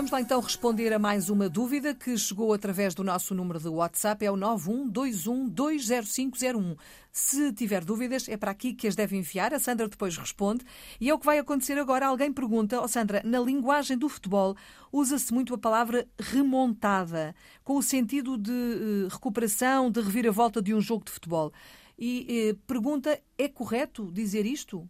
Vamos lá então responder a mais uma dúvida que chegou através do nosso número de WhatsApp, é o 912120501. Se tiver dúvidas, é para aqui que as deve enviar. A Sandra depois responde. E é o que vai acontecer agora. Alguém pergunta, oh Sandra, na linguagem do futebol usa-se muito a palavra remontada, com o sentido de uh, recuperação, de reviravolta de um jogo de futebol. E uh, pergunta, é correto dizer isto?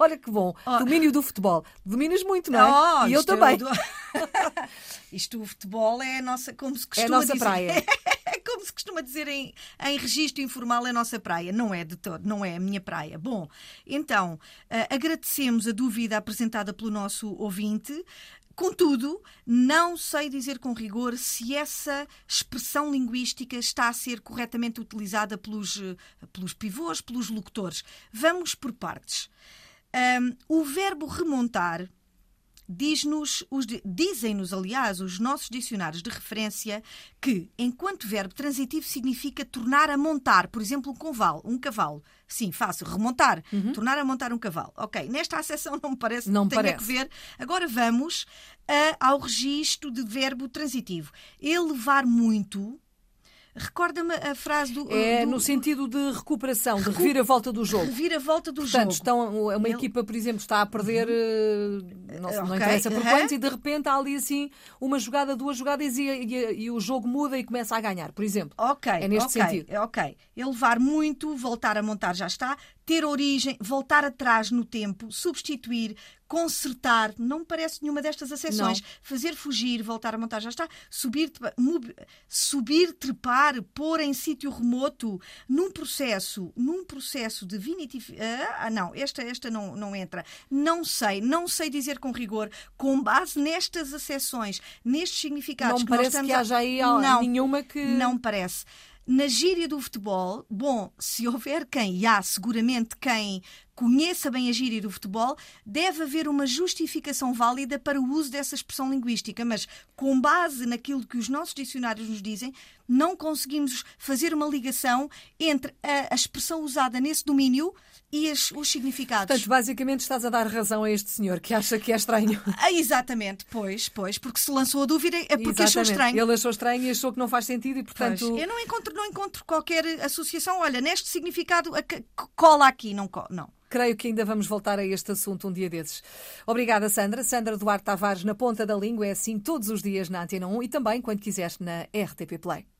Olha que bom. Oh. Domínio do futebol. Dominas muito, não é? Oh, e eu também. Do... isto, o futebol é a nossa, como se costuma É a nossa dizer. praia. É como se costuma dizer em, em registro informal, é a nossa praia. Não é de todo, não é a minha praia. Bom, então, uh, agradecemos a dúvida apresentada pelo nosso ouvinte. Contudo, não sei dizer com rigor se essa expressão linguística está a ser corretamente utilizada pelos, eh, pelos pivôs, pelos locutores. Vamos por partes. Um, o verbo remontar diz-nos, dizem-nos, aliás, os nossos dicionários de referência que, enquanto verbo transitivo, significa tornar a montar, por exemplo, um cavalo. Um cavalo. Sim, fácil. Remontar. Uhum. Tornar a montar um cavalo. Ok, nesta acessão não me parece não que tenha parece. que ver. Agora vamos ao registro de verbo transitivo. Elevar muito Recorda-me a frase do. É do, no sentido de recuperação, Recu... de reviravolta do jogo. Reviravolta do Portanto, jogo. Estão, uma Ele... equipa, por exemplo, está a perder, uhum. Não, não okay. interessa por e de repente há ali assim uma jogada, duas jogadas e, e, e, o jogo muda e começa a ganhar, por exemplo. Ok. É neste okay, sentido. Ok. Elevar muito, voltar a montar já está, ter origem, voltar atrás no tempo, substituir, consertar, não me parece nenhuma destas acessões. Não. Fazer fugir, voltar a montar, já está. Subir, subir, trepar, pôr em sítio remoto, num processo, num processo de vinitificação. Ah, não, esta, esta não, não entra. Não sei, não sei dizer com rigor, com base nestas acessões, nestes significados não que parece nós estamos que haja aí não, nenhuma que. Não parece. Na gíria do futebol, bom, se houver quem, e há seguramente quem conheça bem a gíria do futebol, deve haver uma justificação válida para o uso dessa expressão linguística, mas com base naquilo que os nossos dicionários nos dizem, não conseguimos fazer uma ligação entre a, a expressão usada nesse domínio e as, os significados. Portanto, basicamente estás a dar razão a este senhor que acha que é estranho. Ah, exatamente, pois, pois, porque se lançou a dúvida é porque exatamente. achou estranho. Ele achou estranho e achou que não faz sentido e, portanto. Pois. Eu não encontro, não encontro qualquer associação. Olha, neste significado, cola aqui, não cola. Não. Creio que ainda vamos voltar a este assunto um dia desses. Obrigada, Sandra. Sandra Duarte Tavares na ponta da língua, é assim todos os dias na Antena 1 e também quando quiseres na RTP Play.